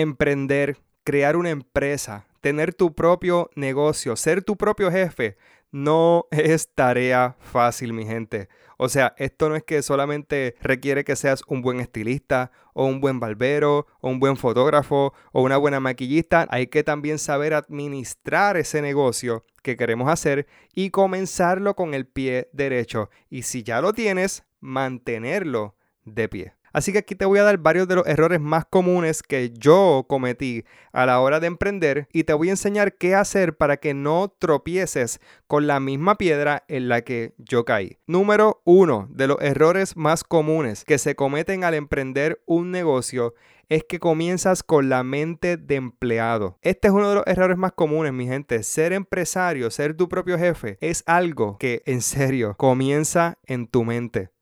emprender, crear una empresa, tener tu propio negocio, ser tu propio jefe, no es tarea fácil, mi gente. O sea, esto no es que solamente requiere que seas un buen estilista o un buen barbero o un buen fotógrafo o una buena maquillista. Hay que también saber administrar ese negocio que queremos hacer y comenzarlo con el pie derecho. Y si ya lo tienes, mantenerlo de pie. Así que aquí te voy a dar varios de los errores más comunes que yo cometí a la hora de emprender y te voy a enseñar qué hacer para que no tropieces con la misma piedra en la que yo caí. Número uno de los errores más comunes que se cometen al emprender un negocio es que comienzas con la mente de empleado. Este es uno de los errores más comunes, mi gente. Ser empresario, ser tu propio jefe, es algo que en serio comienza en tu mente.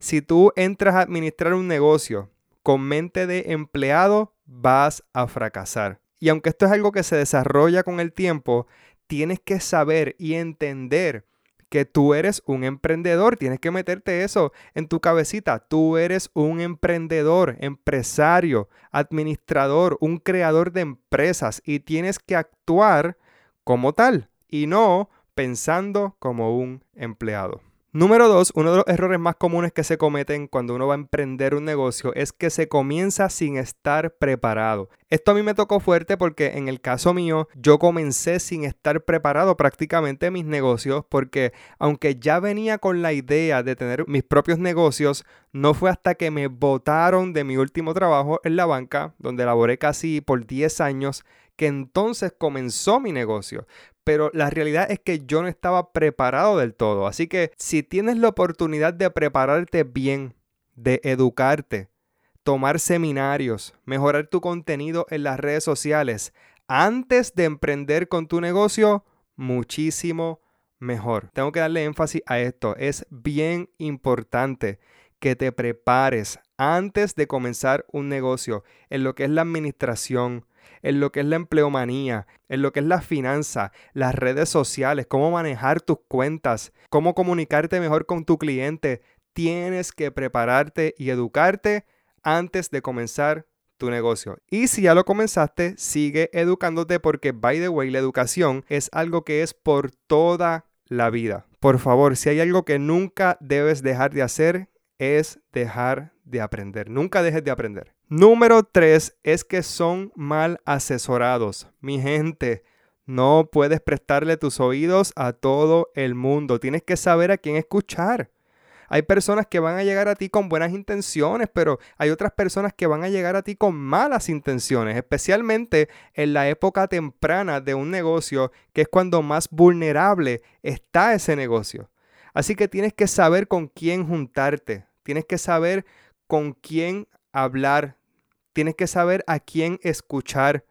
Si tú entras a administrar un negocio con mente de empleado, vas a fracasar. Y aunque esto es algo que se desarrolla con el tiempo, tienes que saber y entender que tú eres un emprendedor. Tienes que meterte eso en tu cabecita. Tú eres un emprendedor, empresario, administrador, un creador de empresas y tienes que actuar como tal y no pensando como un empleado. Número dos, uno de los errores más comunes que se cometen cuando uno va a emprender un negocio es que se comienza sin estar preparado. Esto a mí me tocó fuerte porque en el caso mío yo comencé sin estar preparado prácticamente mis negocios porque aunque ya venía con la idea de tener mis propios negocios, no fue hasta que me botaron de mi último trabajo en la banca, donde laboré casi por 10 años, que entonces comenzó mi negocio pero la realidad es que yo no estaba preparado del todo. Así que si tienes la oportunidad de prepararte bien, de educarte, tomar seminarios, mejorar tu contenido en las redes sociales, antes de emprender con tu negocio, muchísimo mejor. Tengo que darle énfasis a esto. Es bien importante que te prepares antes de comenzar un negocio en lo que es la administración, en lo que es la empleomanía, en lo que es la finanza, las redes sociales, cómo manejar tus cuentas, cómo comunicarte mejor con tu cliente. Tienes que prepararte y educarte antes de comenzar tu negocio. Y si ya lo comenzaste, sigue educándote porque, by the way, la educación es algo que es por toda la vida. Por favor, si hay algo que nunca debes dejar de hacer, es dejar de aprender. Nunca dejes de aprender. Número tres es que son mal asesorados. Mi gente, no puedes prestarle tus oídos a todo el mundo. Tienes que saber a quién escuchar. Hay personas que van a llegar a ti con buenas intenciones, pero hay otras personas que van a llegar a ti con malas intenciones, especialmente en la época temprana de un negocio, que es cuando más vulnerable está ese negocio. Así que tienes que saber con quién juntarte, tienes que saber con quién hablar, tienes que saber a quién escuchar.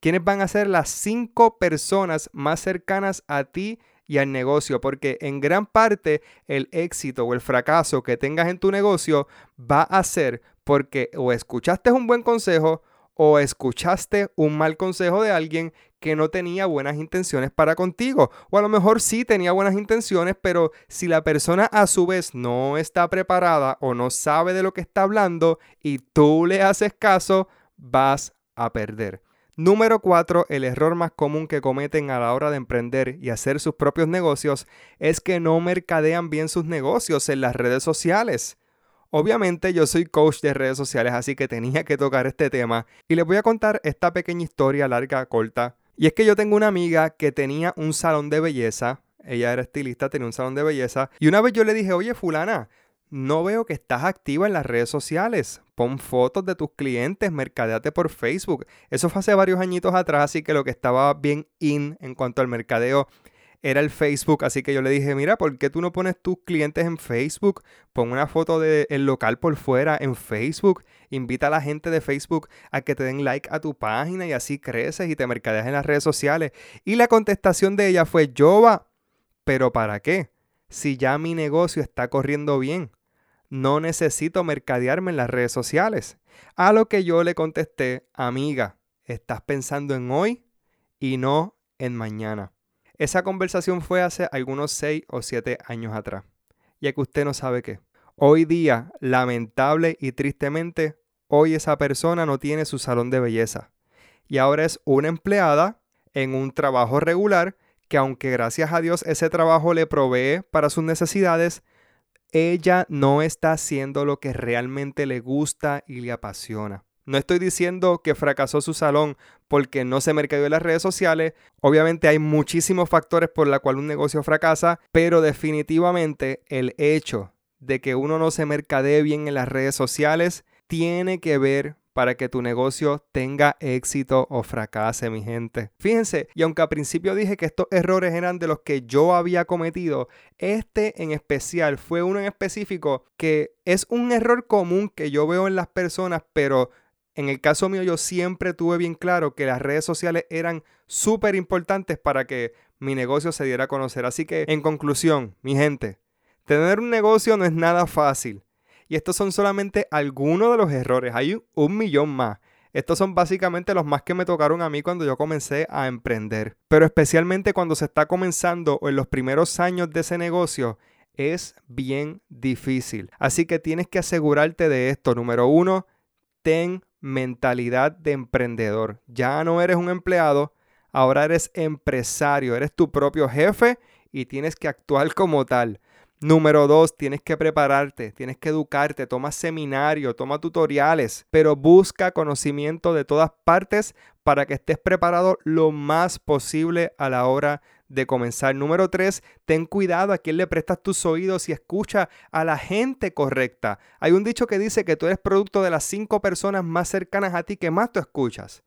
¿Quiénes van a ser las cinco personas más cercanas a ti y al negocio? Porque en gran parte el éxito o el fracaso que tengas en tu negocio va a ser porque o escuchaste un buen consejo o escuchaste un mal consejo de alguien que no tenía buenas intenciones para contigo. O a lo mejor sí tenía buenas intenciones, pero si la persona a su vez no está preparada o no sabe de lo que está hablando y tú le haces caso, vas a perder. Número 4. El error más común que cometen a la hora de emprender y hacer sus propios negocios es que no mercadean bien sus negocios en las redes sociales. Obviamente yo soy coach de redes sociales, así que tenía que tocar este tema y les voy a contar esta pequeña historia larga, corta. Y es que yo tengo una amiga que tenía un salón de belleza, ella era estilista, tenía un salón de belleza, y una vez yo le dije, oye fulana, no veo que estás activa en las redes sociales. Pon fotos de tus clientes, mercadeate por Facebook. Eso fue hace varios añitos atrás, así que lo que estaba bien in en cuanto al mercadeo era el Facebook, así que yo le dije, mira, ¿por qué tú no pones tus clientes en Facebook? Pon una foto del local por fuera en Facebook, invita a la gente de Facebook a que te den like a tu página y así creces y te mercadeas en las redes sociales. Y la contestación de ella fue, yo va, pero ¿para qué? Si ya mi negocio está corriendo bien, no necesito mercadearme en las redes sociales. A lo que yo le contesté, amiga, estás pensando en hoy y no en mañana. Esa conversación fue hace algunos 6 o 7 años atrás. Ya que usted no sabe qué. Hoy día, lamentable y tristemente, hoy esa persona no tiene su salón de belleza y ahora es una empleada en un trabajo regular que aunque gracias a Dios ese trabajo le provee para sus necesidades, ella no está haciendo lo que realmente le gusta y le apasiona. No estoy diciendo que fracasó su salón porque no se mercadeó en las redes sociales. Obviamente hay muchísimos factores por los cuales un negocio fracasa, pero definitivamente el hecho de que uno no se mercadee bien en las redes sociales tiene que ver para que tu negocio tenga éxito o fracase, mi gente. Fíjense, y aunque al principio dije que estos errores eran de los que yo había cometido, este en especial fue uno en específico que es un error común que yo veo en las personas, pero en el caso mío yo siempre tuve bien claro que las redes sociales eran súper importantes para que mi negocio se diera a conocer. Así que en conclusión, mi gente, tener un negocio no es nada fácil. Y estos son solamente algunos de los errores. Hay un millón más. Estos son básicamente los más que me tocaron a mí cuando yo comencé a emprender. Pero especialmente cuando se está comenzando o en los primeros años de ese negocio, es bien difícil. Así que tienes que asegurarte de esto. Número uno, ten mentalidad de emprendedor. Ya no eres un empleado, ahora eres empresario, eres tu propio jefe y tienes que actuar como tal. Número dos, tienes que prepararte, tienes que educarte, toma seminario, toma tutoriales, pero busca conocimiento de todas partes para que estés preparado lo más posible a la hora de comenzar. Número tres, ten cuidado a quién le prestas tus oídos y escucha a la gente correcta. Hay un dicho que dice que tú eres producto de las cinco personas más cercanas a ti que más tú escuchas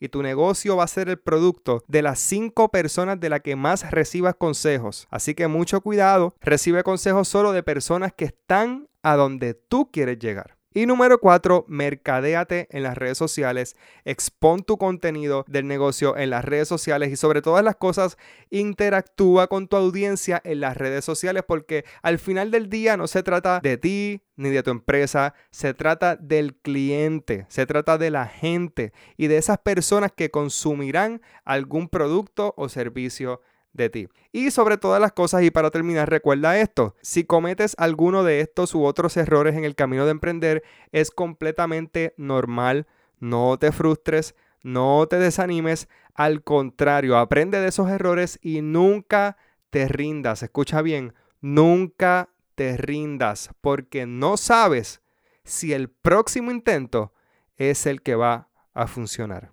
y tu negocio va a ser el producto de las cinco personas de las que más recibas consejos. Así que mucho cuidado, recibe consejos solo de personas que están a donde tú quieres llegar. Y número cuatro, mercadéate en las redes sociales, expon tu contenido del negocio en las redes sociales y sobre todas las cosas, interactúa con tu audiencia en las redes sociales porque al final del día no se trata de ti ni de tu empresa, se trata del cliente, se trata de la gente y de esas personas que consumirán algún producto o servicio de ti. Y sobre todas las cosas, y para terminar, recuerda esto, si cometes alguno de estos u otros errores en el camino de emprender, es completamente normal, no te frustres, no te desanimes, al contrario, aprende de esos errores y nunca te rindas, escucha bien, nunca te rindas, porque no sabes si el próximo intento es el que va a funcionar.